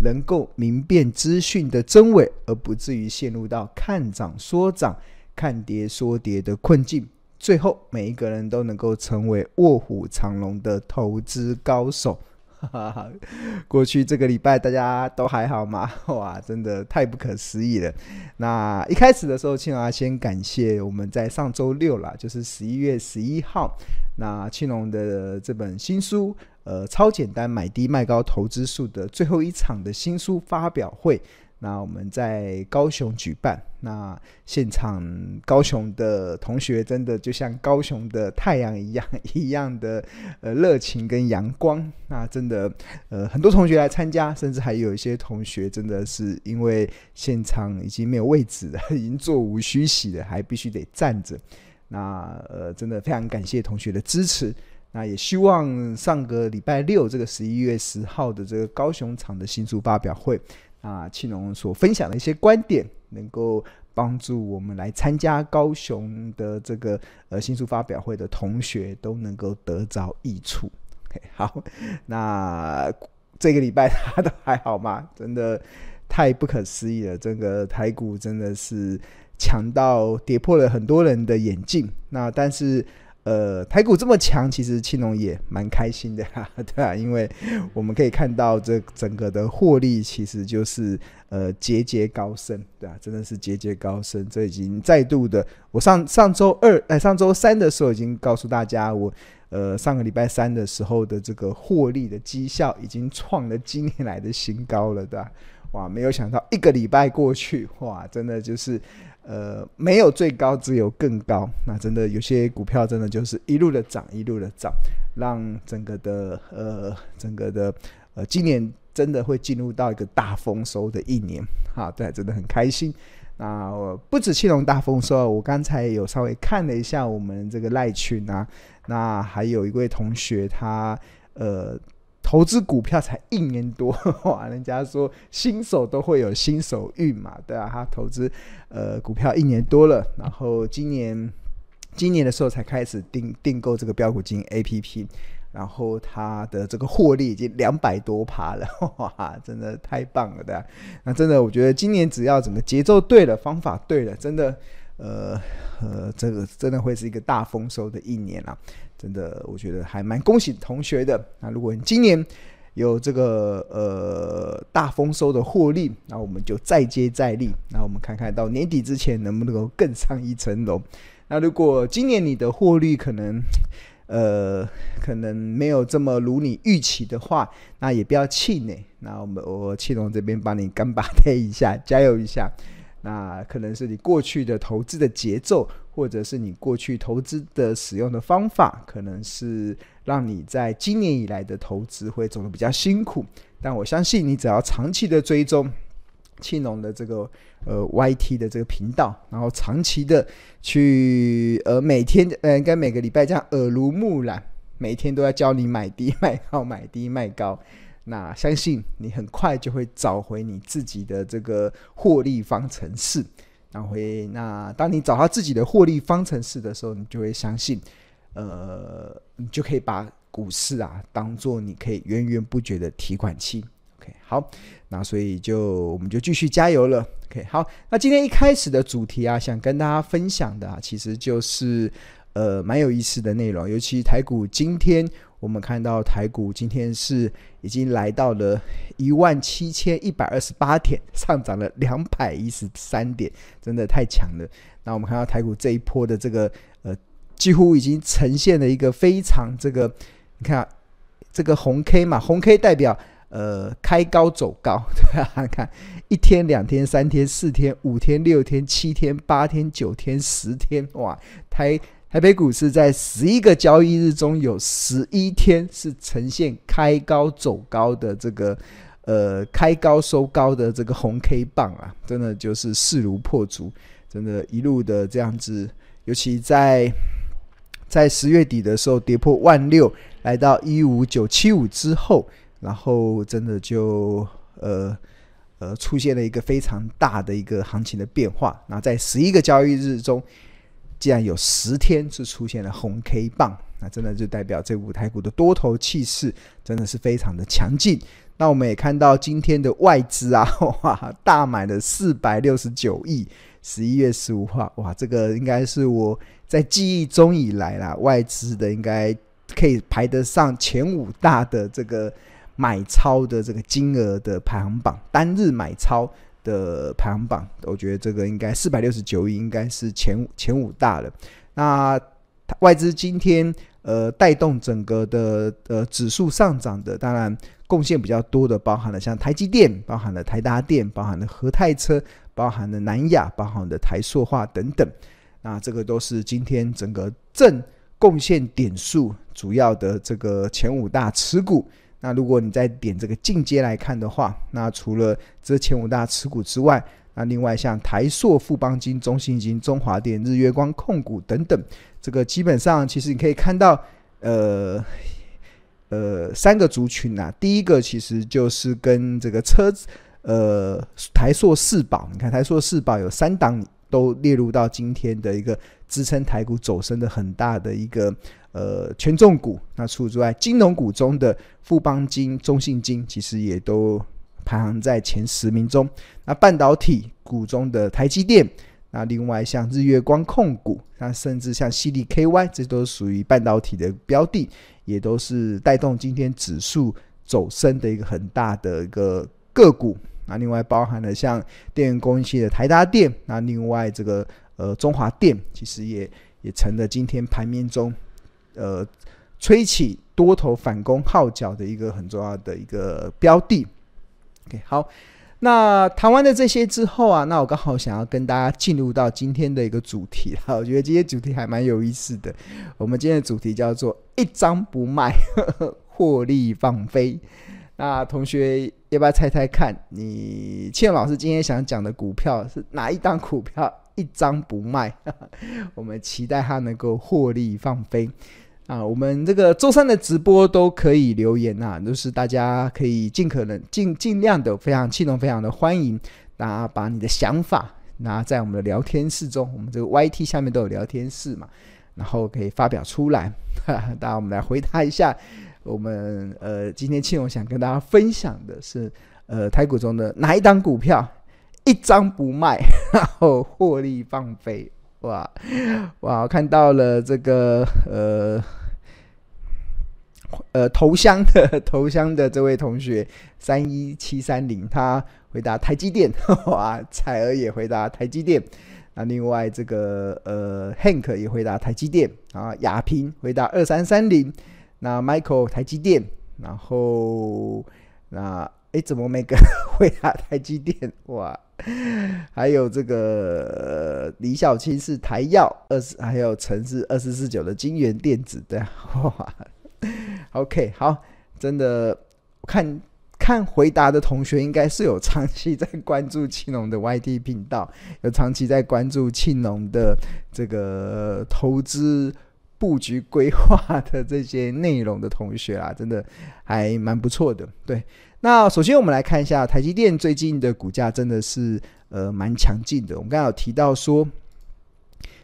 能够明辨资讯的真伪，而不至于陷入到看涨说涨、看跌说跌的困境。最后，每一个人都能够成为卧虎藏龙的投资高手。过去这个礼拜大家都还好吗？哇，真的太不可思议了。那一开始的时候，庆隆先感谢我们在上周六啦，就是十一月十一号，那庆隆的这本新书。呃，超简单买低卖高投资术的最后一场的新书发表会，那我们在高雄举办。那现场高雄的同学真的就像高雄的太阳一样，一样的呃热情跟阳光。那真的呃很多同学来参加，甚至还有一些同学真的是因为现场已经没有位置了，已经座无虚席了，还必须得站着。那呃真的非常感谢同学的支持。那也希望上个礼拜六，这个十一月十号的这个高雄场的新书发表会，啊，庆隆所分享的一些观点，能够帮助我们来参加高雄的这个呃新书发表会的同学都能够得着益处。OK，好，那这个礼拜大家都还好吗？真的太不可思议了，这个台股真的是强到跌破了很多人的眼镜。那但是。呃，台股这么强，其实青龙也蛮开心的哈，对啊，因为我们可以看到这整个的获利，其实就是呃节节高升，对啊，真的是节节高升。这已经再度的，我上上周二哎上周三的时候已经告诉大家，我呃上个礼拜三的时候的这个获利的绩效已经创了今年来的新高了，对吧？哇，没有想到一个礼拜过去，哇，真的就是。呃，没有最高，只有更高。那真的有些股票真的就是一路的涨，一路的涨，让整个的呃，整个的呃，今年真的会进入到一个大丰收的一年。哈，对，真的很开心。那我不止庆隆大丰收，我刚才有稍微看了一下我们这个赖群啊，那还有一位同学他呃。投资股票才一年多，哇！人家说新手都会有新手运嘛，对啊，他投资呃股票一年多了，然后今年今年的时候才开始订订购这个标股金 APP，然后他的这个获利已经两百多趴了，哇！真的太棒了，对啊。那真的，我觉得今年只要整个节奏对了，方法对了，真的，呃呃，这个真的会是一个大丰收的一年啊。真的，我觉得还蛮恭喜同学的。那如果你今年有这个呃大丰收的获利，那我们就再接再厉。那我们看看到年底之前能不能够更上一层楼。那如果今年你的获利可能呃可能没有这么如你预期的话，那也不要气馁。那我们我气龙这边帮你干巴 贴一下，加油一下。那可能是你过去的投资的节奏，或者是你过去投资的使用的方法，可能是让你在今年以来的投资会走得比较辛苦。但我相信你只要长期的追踪庆隆的这个呃 YT 的这个频道，然后长期的去呃每天呃应该每个礼拜这样耳濡目染，每天都要教你买低卖高，买低卖高。那相信你很快就会找回你自己的这个获利方程式。那会，那当你找到自己的获利方程式的时候，你就会相信，呃，你就可以把股市啊当做你可以源源不绝的提款机。OK，好，那所以就我们就继续加油了。OK，好，那今天一开始的主题啊，想跟大家分享的啊，其实就是呃蛮有意思的内容，尤其台股今天。我们看到台股今天是已经来到了一万七千一百二十八点，上涨了两百一十三点，真的太强了。那我们看到台股这一波的这个呃，几乎已经呈现了一个非常这个，你看这个红 K 嘛，红 K 代表呃开高走高，对啊，看一天、两天、三天、四天、五天、六天、七天、八天、九天、十天，哇，台。台北股市在十一个交易日中有十一天是呈现开高走高的这个呃开高收高的这个红 K 棒啊，真的就是势如破竹，真的，一路的这样子，尤其在在十月底的时候跌破万六，来到一五九七五之后，然后真的就呃呃出现了一个非常大的一个行情的变化。那在十一个交易日中，既然有十天是出现了红 K 棒，那真的就代表这五台股的多头气势真的是非常的强劲。那我们也看到今天的外资啊，哇，大买了四百六十九亿。十一月十五号，哇，这个应该是我在记忆中以来啦，外资的应该可以排得上前五大的这个买超的这个金额的排行榜，单日买超。的排行榜，我觉得这个应该四百六十九亿，应该是前前五大的。那外资今天呃带动整个的呃指数上涨的，当然贡献比较多的，包含了像台积电，包含了台达电，包含了和泰车，包含了南亚，包含了台塑化等等。那这个都是今天整个正贡献点数主要的这个前五大持股。那如果你再点这个进阶来看的话，那除了这前五大持股之外，那另外像台塑、富邦金、中信金、中华电、日月光控股等等，这个基本上其实你可以看到，呃呃三个族群啊，第一个其实就是跟这个车子，呃台塑四宝，你看台塑四宝有三档都列入到今天的一个支撑台股走升的很大的一个。呃，权重股，那除此之外，金融股中的富邦金、中信金，其实也都排行在前十名中。那半导体股中的台积电，那另外像日月光控股，那甚至像矽力 KY，这都属于半导体的标的，也都是带动今天指数走升的一个很大的一个个股。那另外包含了像电源供应器的台达电，那另外这个呃中华电，其实也也成了今天盘面中。呃，吹起多头反攻号角的一个很重要的一个标的。OK，好，那谈完了这些之后啊，那我刚好想要跟大家进入到今天的一个主题哈，我觉得今天主题还蛮有意思的。我们今天的主题叫做“一张不卖，获利放飞”。那同学要不要猜猜看，你倩老师今天想讲的股票是哪一档股票？一张不卖，我们期待它能够获利放飞。啊，我们这个周三的直播都可以留言呐、啊，就是大家可以尽可能尽尽量的非常气动，非常的欢迎大家把你的想法拿在我们的聊天室中，我们这个 YT 下面都有聊天室嘛，然后可以发表出来。哈哈大家我们来回答一下，我们呃今天庆荣想跟大家分享的是呃台股中的哪一档股票一张不卖，然后获利放飞。哇哇！看到了这个呃 呃头香的 头香的这位同学三一七三零，他回答台积电。哇，彩儿也回答台积电。那另外这个呃 Hank 也回答台积电啊。亚平回答二三三零。那 Michael 台积电。然后那哎，怎么没个回答台积电？哇！还有这个、李小青是台药二十，还有陈是二四四九的金源电子对，哇，OK 好，真的看看回答的同学应该是有长期在关注庆农的 YT 频道，有长期在关注庆农的这个投资布局规划的这些内容的同学啊，真的还蛮不错的，对。那首先我们来看一下台积电最近的股价，真的是呃蛮强劲的。我们刚刚有提到说，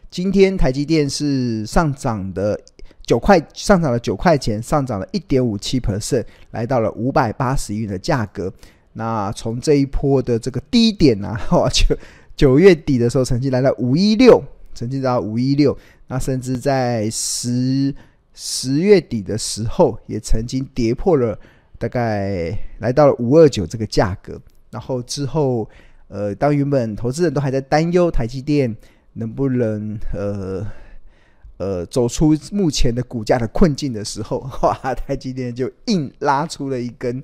今天台积电是上涨的九块，上涨了九块钱，上涨了一点五七 percent，来到了五百八十元的价格。那从这一波的这个低点啊，九九月底的时候曾经来到五一六，曾经到五一六，那甚至在十十月底的时候也曾经跌破了。大概来到了五二九这个价格，然后之后，呃，当原本投资人都还在担忧台积电能不能呃呃走出目前的股价的困境的时候，哇，台积电就硬拉出了一根，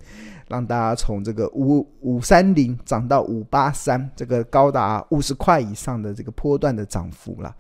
让大家从这个五五三零涨到五八三，这个高达五十块以上的这个波段的涨幅了。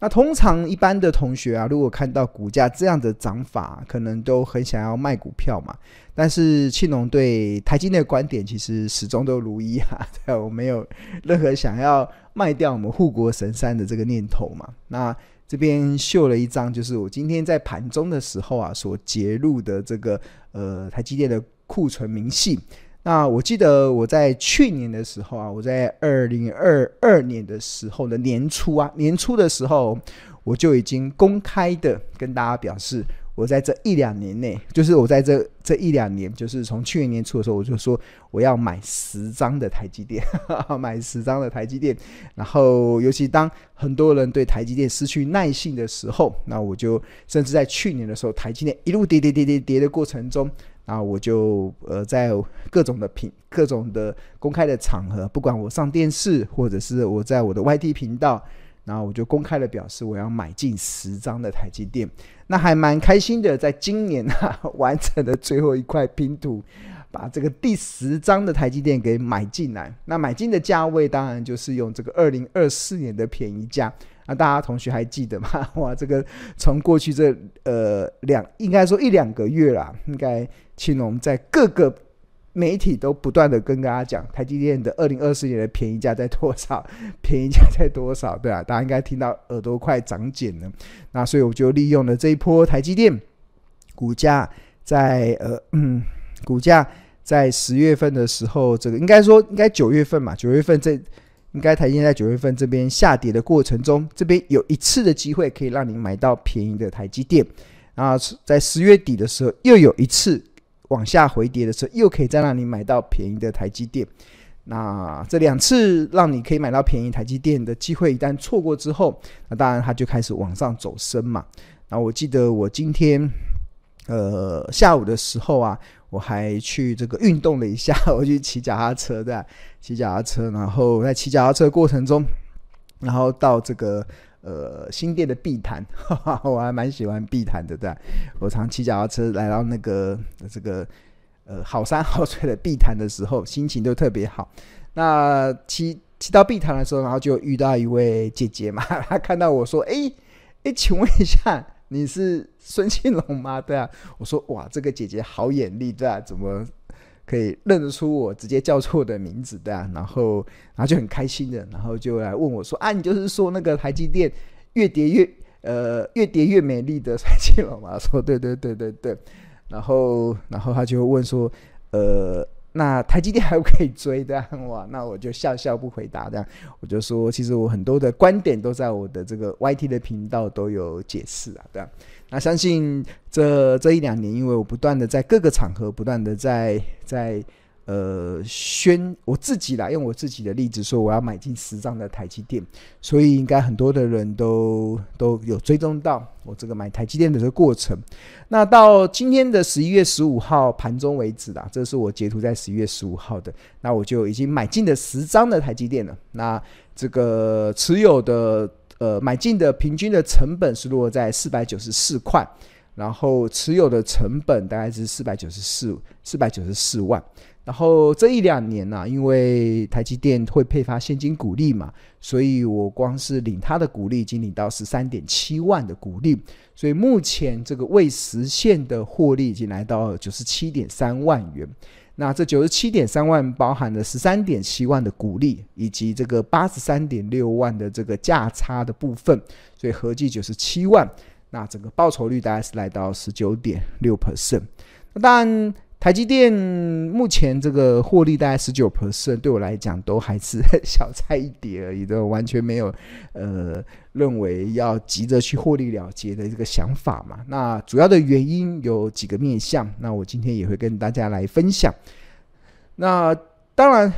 那通常一般的同学啊，如果看到股价这样的涨法，可能都很想要卖股票嘛。但是庆隆对台积电的观点其实始终都如一啊，对，我没有任何想要卖掉我们护国神山的这个念头嘛。那这边秀了一张，就是我今天在盘中的时候啊，所截录的这个呃台积电的库存明细。那我记得我在去年的时候啊，我在二零二二年的时候的年初啊，年初的时候我就已经公开的跟大家表示，我在这一两年内，就是我在这这一两年，就是从去年年初的时候，我就说我要买十张的台积电，哈哈，买十张的台积电。然后，尤其当很多人对台积电失去耐性的时候，那我就甚至在去年的时候，台积电一路跌跌跌跌跌的过程中。啊，我就呃在各种的频、各种的公开的场合，不管我上电视，或者是我在我的 YT 频道，然后我就公开的表示我要买进十张的台积电，那还蛮开心的，在今年啊 完成了最后一块拼图，把这个第十张的台积电给买进来。那买进的价位当然就是用这个二零二四年的便宜价。那大家同学还记得吗？哇，这个从过去这呃两应该说一两个月啦，应该。青龙在各个媒体都不断的跟大家讲，台积电的二零二四年的便宜价在多少？便宜价在多少？对啊，大家应该听到耳朵快长茧了。那所以我就利用了这一波台积电股价在呃嗯，股价在十月份的时候，这个应该说应该九月份嘛，九月份这应该台积电在九月份这边下跌的过程中，这边有一次的机会可以让你买到便宜的台积电。然后在十月底的时候又有一次。往下回跌的时候，又可以再让你买到便宜的台积电。那这两次让你可以买到便宜台积电的机会，一旦错过之后，那当然它就开始往上走升嘛。那我记得我今天呃下午的时候啊，我还去这个运动了一下，我去骑脚踏车的，骑脚踏车，然后在骑脚踏车过程中，然后到这个。呃，新店的碧潭，哈哈，我还蛮喜欢碧潭的，对。我常骑脚踏车来到那个这个呃好山好水的碧潭的时候，心情都特别好。那骑骑到碧潭的时候，然后就遇到一位姐姐嘛，她看到我说：“哎、欸、哎，请问一下，你是孙庆龙吗？” 对啊，我说：“哇，这个姐姐好眼力，对啊，怎么？”可以认得出我，直接叫错的名字的，然后，然后就很开心的，然后就来问我说：“啊，你就是说那个台积电越跌越呃越跌越美丽的孙庆龙吗？”说：“对对对对对。”然后，然后他就问说：“呃，那台积电还可以追的？”哇，那我就笑笑不回答这样，我就说：“其实我很多的观点都在我的这个 YT 的频道都有解释啊，这样。”那相信这这一两年，因为我不断的在各个场合不断的在在呃宣我自己来用我自己的例子说我要买进十张的台积电，所以应该很多的人都都有追踪到我这个买台积电的这个过程。那到今天的十一月十五号盘中为止啦，这是我截图在十一月十五号的，那我就已经买进了十张的台积电了。那这个持有的。呃，买进的平均的成本是落在四百九十四块，然后持有的成本大概是四百九十四四百九十四万。然后这一两年呢、因为台积电会配发现金股利嘛，所以我光是领他的股利，已经领到十三点七万的股利，所以目前这个未实现的获利已经来到九十七点三万元。那这九十七点三万包含了十三点七万的股利，以及这个八十三点六万的这个价差的部分，所以合计九十七万。那整个报酬率大概是来到十九点六 percent。那当然。台积电目前这个获利大概十九 percent，对我来讲都还是 小菜一碟而已，都完全没有呃认为要急着去获利了结的这个想法嘛。那主要的原因有几个面向，那我今天也会跟大家来分享。那当然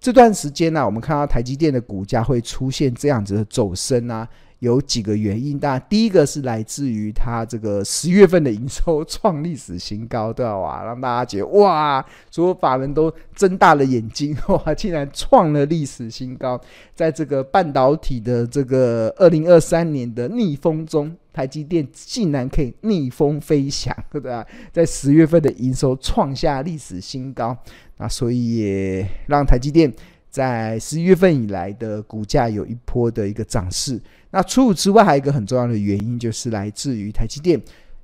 这段时间呢、我们看到台积电的股价会出现这样子的走升啊。有几个原因，当然第一个是来自于它这个十月份的营收创历史新高，对吧？让大家觉得哇，所有法人都睁大了眼睛，哇，竟然创了历史新高！在这个半导体的这个二零二三年的逆风中，台积电竟然可以逆风飞翔，对吧？在十月份的营收创下历史新高，那所以也让台积电。在十一月份以来的股价有一波的一个涨势。那除此之外，还有一个很重要的原因，就是来自于台积电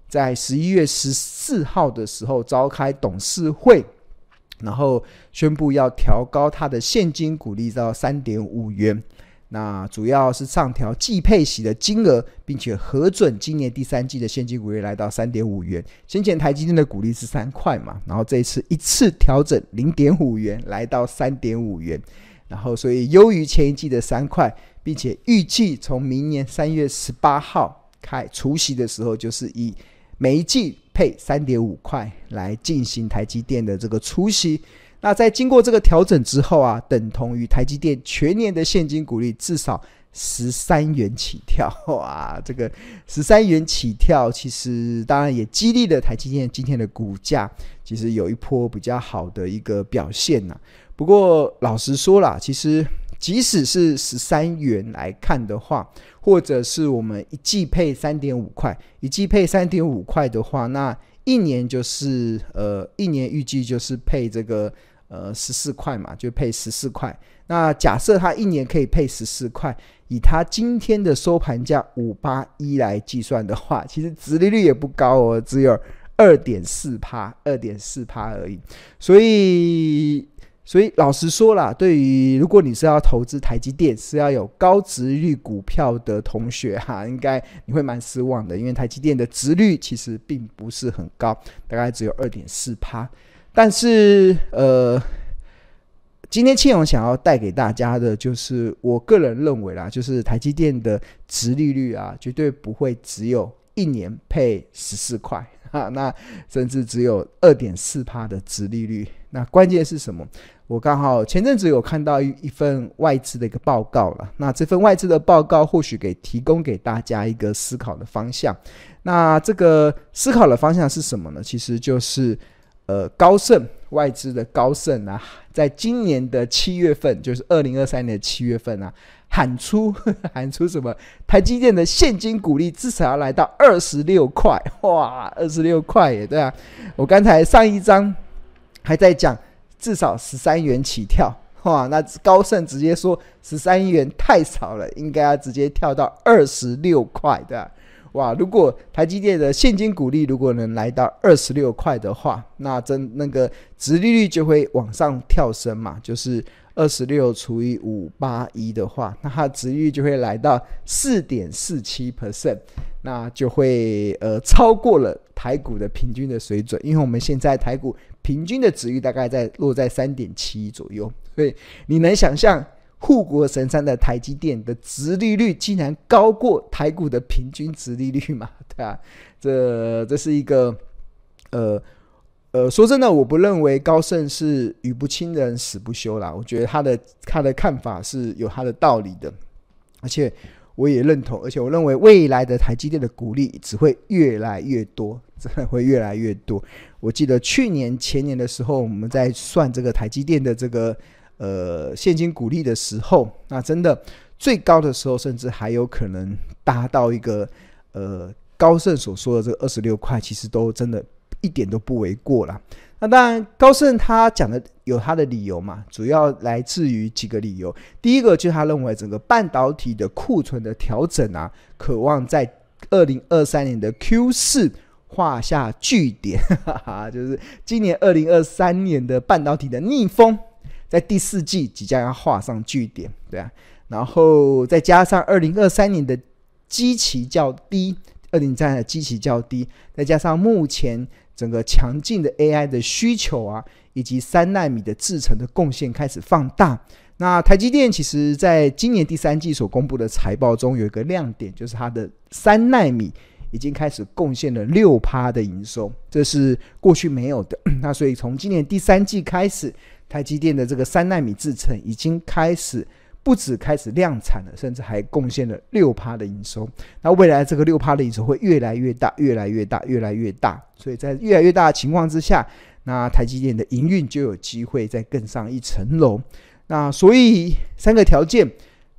在十一月十四号的时候召开董事会，然后宣布要调高它的现金股利到三点五元。那主要是上调季配息的金额，并且核准今年第三季的现金股利来到三点五元。先前台积电的股利是三块嘛，然后这一次一次调整零点五元，来到三点五元。然后所以优于前一季的三块，并且预计从明年三月十八号开除息的时候，就是以每一季配三点五块来进行台积电的这个除息。那在经过这个调整之后啊，等同于台积电全年的现金股利至少十三元起跳 哇！这个十三元起跳，其实当然也激励了台积电今天的股价，其实有一波比较好的一个表现呐。不过老实说啦，其实即使是十三元来看的话，或者是我们一季配三点五块，一季配三点五块的话，那一年就是呃，一年预计就是配这个。呃，十四块嘛，就配十四块。那假设它一年可以配十四块，以它今天的收盘价五八一来计算的话，其实殖利率也不高哦，只有二点四趴，二点四趴而已。所以，所以老实说啦，对于如果你是要投资台积电，是要有高殖率股票的同学 哈，应该你会蛮失望的，因为台积电的殖率其实并不是很高，大概只有二点四趴。但是，呃，今天庆荣想要带给大家的，就是我个人认为啦，就是台积电的殖利率啊，绝对不会只有一年配十四块 啊，那甚至只有二点四趴的殖利率。那关键是什么？我刚好前阵子有看到一一份外资的一个报告了，那这份外资的报告或许给提供给大家一个思考的方向。那这个思考的方向是什么呢？其实就是。呃，高盛外资的高盛啊，在今年的七月份，就是二零二三年的七月份啊，喊出 喊出什么？台积电的现金股利至少要来到二十六块，哇，二十六块耶，对啊。我刚才上一章还在讲至少十三元起跳，哇，那高盛直接说十三元太少了，应该要直接跳到二十六块，对啊。哇！如果台积电的现金股利如果能来到二十六块的话，那真那个殖利率就会往上跳升嘛，就是二十六除以五八一的话，那它的殖利率就会来到四点四七 percent，那就会呃超过了台股的平均的水准，因为我们现在台股平均的殖利率大概在落在三点七左右，所以你能想象？护国神山的台积电的殖利率竟然高过台股的平均殖利率嘛？对啊，这这是一个呃呃，说真的，我不认为高盛是语不惊人死不休啦。我觉得他的他的看法是有他的道理的，而且我也认同，而且我认为未来的台积电的股利只会越来越多，真的会越来越多。我记得去年前年的时候，我们在算这个台积电的这个。呃，现金股利的时候，那真的最高的时候，甚至还有可能达到一个呃高盛所说的这个二十六块，其实都真的一点都不为过啦。那当然，高盛他讲的有他的理由嘛，主要来自于几个理由。第一个就是他认为整个半导体的库存的调整啊，渴望在二零二三年的 Q 四画下句点，哈哈，就是今年二零二三年的半导体的逆风。在第四季即将要画上句点，对啊，然后再加上二零二三年的基期较低，二零二三的基期较低，再加上目前整个强劲的 AI 的需求啊，以及三纳米的制程的贡献开始放大。那台积电其实在今年第三季所公布的财报中有一个亮点，就是它的三纳米已经开始贡献了六趴的营收，这是过去没有的。那所以从今年第三季开始。台积电的这个三纳米制程已经开始不止开始量产了，甚至还贡献了六趴的营收。那未来这个六趴的营收会越来越大，越来越大，越来越大。所以在越来越大的情况之下，那台积电的营运就有机会再更上一层楼。那所以三个条件：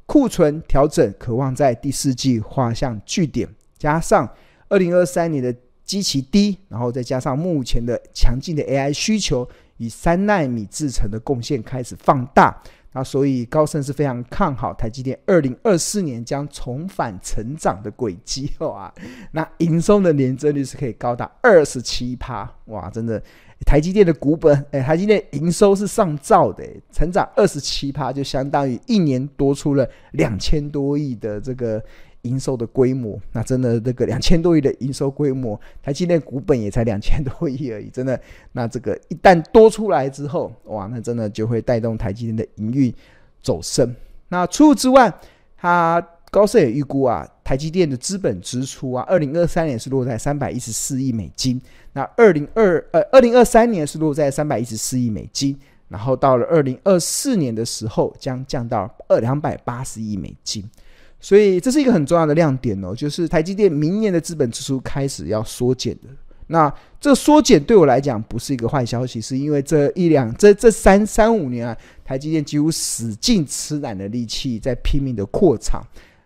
库存调整，渴望在第四季画上句点；加上二零二三年的基期低，然后再加上目前的强劲的 AI 需求。以三纳米制程的贡献开始放大，那所以高盛是非常看好台积电二零二四年将重返成长的轨迹哇！那营收的年增率是可以高达二十七趴哇！真的，台积电的股本哎，台积电营收是上兆的，成长二十七趴就相当于一年多出了两千多亿的这个。营收的规模，那真的这个两千多亿的营收规模，台积电股本也才两千多亿而已，真的，那这个一旦多出来之后，哇，那真的就会带动台积电的营运走升。那除此之外，它高盛也预估啊，台积电的资本支出啊，二零二三年是落在三百一十四亿美金，那二零二呃二零二三年是落在三百一十四亿美金，然后到了二零二四年的时候，将降到二两百八十亿美金。所以这是一个很重要的亮点哦，就是台积电明年的资本支出开始要缩减的。那这缩减对我来讲不是一个坏消息，是因为这一两这这三三五年啊，台积电几乎使劲吃奶的力气在拼命的扩厂。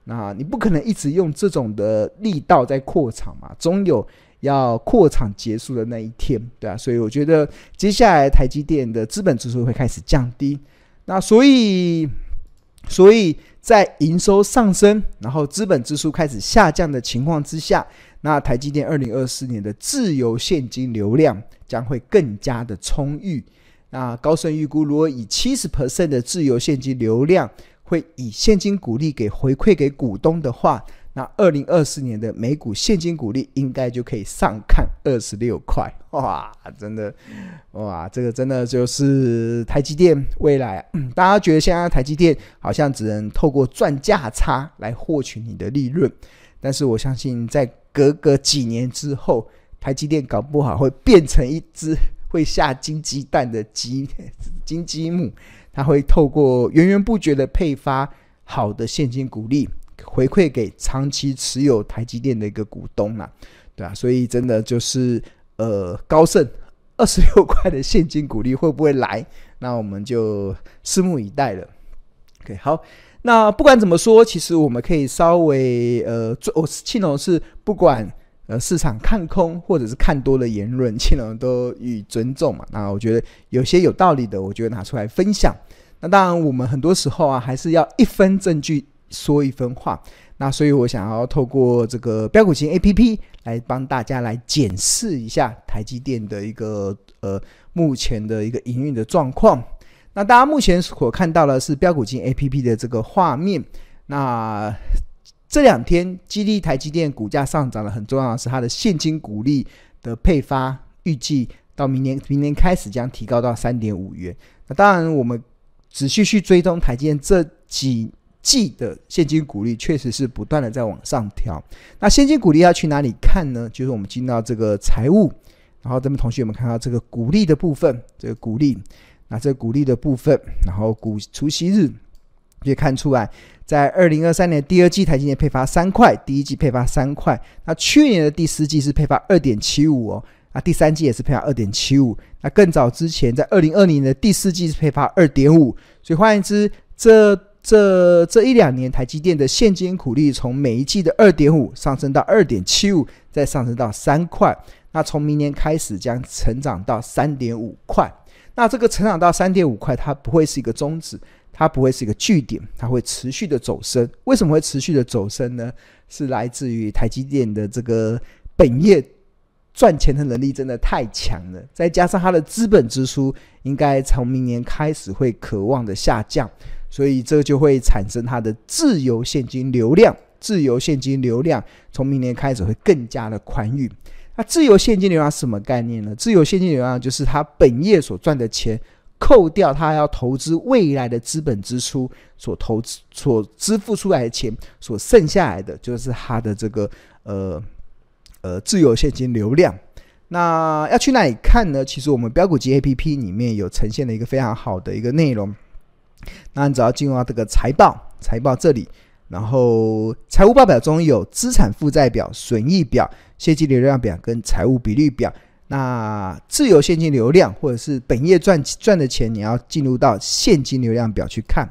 那你不可能一直用这种的力道在扩厂嘛，总有要扩厂结束的那一天，对啊。所以我觉得接下来台积电的资本支出会开始降低。那所以，所以。在营收上升，然后资本支出开始下降的情况之下，那台积电二零二四年的自由现金流量将会更加的充裕。那高盛预估，如果以七十 percent 的自由现金流量，会以现金股利给回馈给股东的话。那二零二四年的每股现金股利应该就可以上看二十六块哇！真的哇，这个真的就是台积电未来。嗯，大家觉得现在台积电好像只能透过赚价差来获取你的利润，但是我相信在隔个几年之后，台积电搞不好会变成一只会下金鸡蛋的鸡 金鸡母，它会透过源源不绝的配发好的现金股利。回馈给长期持有台积电的一个股东啦，对啊，所以真的就是呃，高盛 二十六块的现金股利会不会来？那我们就拭目以待了。OK，好，那不管怎么说，其实我们可以稍微呃，我庆龙是不管呃市场看空或者是看多的言论，庆龙都予以尊重嘛。那我觉得有些有道理的，我就拿出来分享。那当然，我们很多时候啊，还是要一分证据。说一分话，那所以我想要透过这个标股型 APP 来帮大家来检视一下台积电的一个呃目前的一个营运的状况。那大家目前所看到的是标股型 APP 的这个画面。那这两天激励台积电股价上涨的很重要的是它的现金股利的配发，预计到明年明年开始将提高到三点五元。那当然我们仔细去追踪台积电这几。季的现金股利确实是不断的在往上调。那现金股利要去哪里看呢？就是我们进到这个财务，然后这边同学们看到这个股利的部分，这个股利，那这个股利的部分，然后股除息日，可以看出来，在二零二三年第二季台积电配发三块，第一季配发三块。那去年的第四季是配发二点七五哦，那第三季也是配发二点七五。那更早之前，在二零二零年的第四季是配发二点五。所以换言之，这这这一两年，台积电的现金股利从每一季的二点五上升到二点七五，再上升到三块。那从明年开始将成长到三点五块。那这个成长到三点五块，它不会是一个终止，它不会是一个据点，它会持续的走升。为什么会持续的走升呢？是来自于台积电的这个本业赚钱的能力真的太强了，再加上它的资本支出应该从明年开始会渴望的下降。所以这就会产生它的自由现金流量，自由现金流量从明年开始会更加的宽裕。那自由现金流量是什么概念呢？自由现金流量就是他本业所赚的钱，扣掉他要投资未来的资本支出所投资所支付出来的钱，所剩下来的就是他的这个呃呃自由现金流量。那要去哪里看呢？其实我们标股机 APP 里面有呈现了一个非常好的一个内容。那你只要进入到这个财报，财报这里，然后财务报表中有资产负债表、损益表、现金流量表跟财务比率表。那自由现金流量或者是本业赚赚的钱，你要进入到现金流量表去看。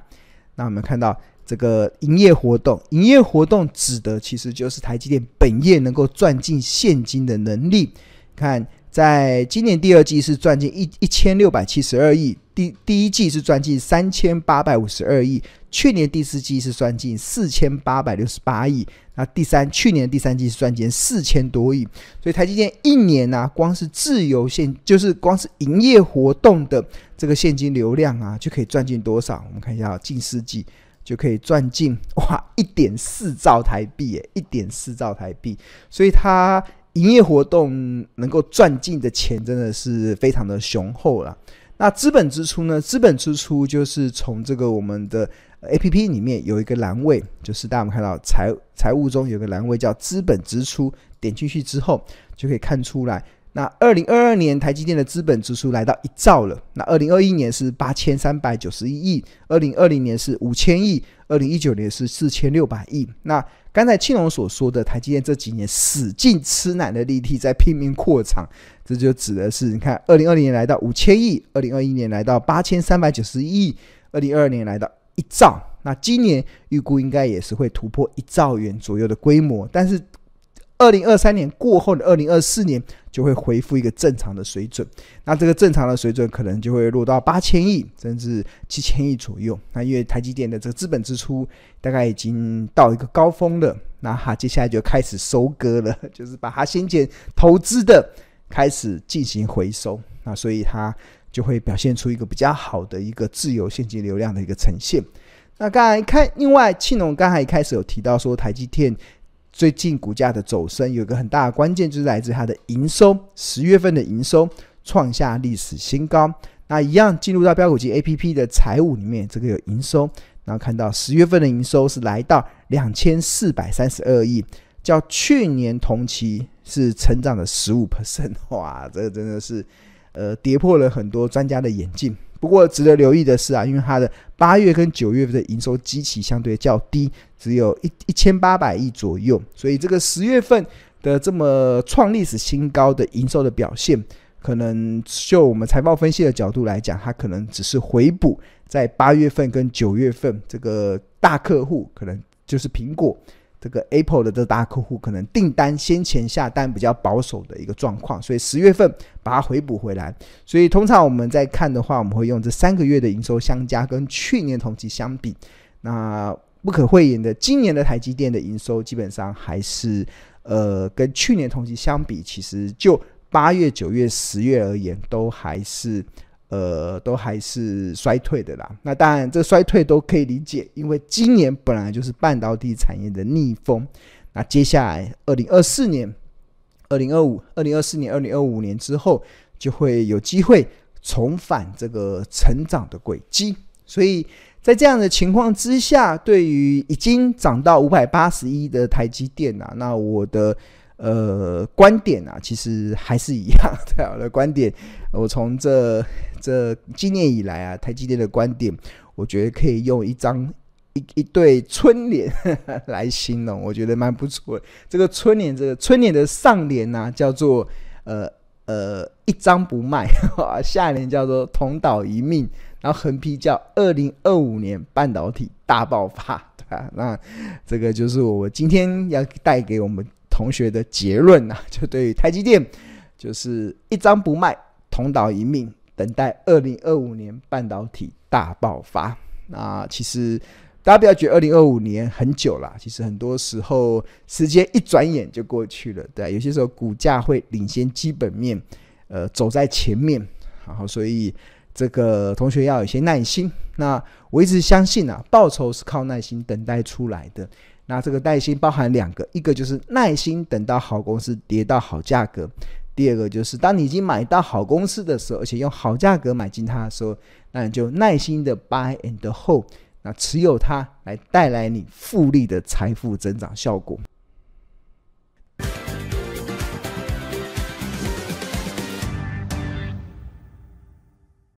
那我们看到这个营业活动，营业活动指的其实就是台积电本业能够赚进现金的能力。看，在今年第二季是赚进一一千六百七十二亿。第第一季是赚进三千八百五十二亿，去年第四季是赚进四千八百六十八亿，那第三去年第三季是赚进四千多亿，所以台积电一年啊，光是自由现就是光是营业活动的这个现金流量啊，就可以赚进多少？我们看一下近四季就可以赚进 哇一点四兆台币，诶，一点四兆台币，所以它营业活动能够赚进的钱真的是非常的雄厚了。那资本支出呢？资本支出就是从这个我们的 APP 里面有一个栏位，就是大家看到财财务中有个栏位叫资本支出，点进去之后就可以看出来。那二零二二年台积电的资本支出来到一兆了。那二零二一年是八千三百九十一亿，二零二零年是五千亿，二零一九年是四千六百亿。那刚才庆龙所说的台积电这几年使劲吃奶的力气在拼命扩厂，这就指的是你看，二零二零年来到五千亿，二零二一年来到八千三百九十一亿，二零二二年来到一兆。那今年预估应该也是会突破一兆元左右的规模，但是。二零二三年过后的二零二四年就会恢复一个正常的水准，那这个正常的水准可能就会落到八千亿甚至七千亿左右。那因为台积电的这个资本支出大概已经到一个高峰了，那它接下来就开始收割了，就是把它先前投资的开始进行回收，那所以它就会表现出一个比较好的一个自由现金流量的一个呈现。那刚才看，另外庆龙刚才一开始有提到说台积电。最近股价的走升有一个很大的关键，就是来自它的营收，十月份的营收创下历史新高。那一样进入到标股集 APP 的财务里面，这个有营收，然后看到十月份的营收是来到两千四百三十二亿，较去年同期是成长了十五 percent，哇，这真的是呃跌破了很多专家的眼镜。不过值得留意的是啊，因为它的八月跟九月份的营收基期相对较低，只有一一千八百亿左右，所以这个十月份的这么创历史新高的营收的表现，可能就我们财报分析的角度来讲，它可能只是回补在八月份跟九月份这个大客户，可能就是苹果。这个 Apple 的这大客户可能订单先前下单比较保守的一个状况，所以十月份把它回补回来。所以通常我们在看的话，我们会用这三个月的营收相加，跟去年同期相比。那不可讳言的，今年的台积电的营收基本上还是呃跟去年同期相比，其实就八月、九月、十月而言，都还是。呃，都还是衰退的啦。那当然，这衰退都可以理解，因为今年本来就是半导体产业的逆风。那接下来，二零二四年、二零二五、二零二四年、二零二五年之后，就会有机会重返这个成长的轨迹。所以在这样的情况之下，对于已经涨到五百八十一的台积电啊，那我的。呃，观点啊，其实还是一样的。我的观点，我从这这今年以来啊，台积电的观点，我觉得可以用一张一一对春联来形容，我觉得蛮不错的。这个春联，这个春联的上联呢、叫做呃呃一张不卖，下联叫做同岛一命，然后横批叫二零二五年半导体大爆发，对吧？那这个就是我今天要带给我们。同学的结论啊，就对于台积电，就是一张不卖，同岛一命，等待二零二五年半导体大爆发。那其实大家不要觉得二零二五年很久了，其实很多时候时间一转眼就过去了。对，有些时候股价会领先基本面，呃，走在前面。然后，所以这个同学要有些耐心。那我一直相信啊，报酬是靠耐心等待出来的。那这个耐心包含两个，一个就是耐心等到好公司跌到好价格，第二个就是当你已经买到好公司的时候，而且用好价格买进它的时候，那你就耐心的 buy and hold，那持有它来带来你复利的财富增长效果。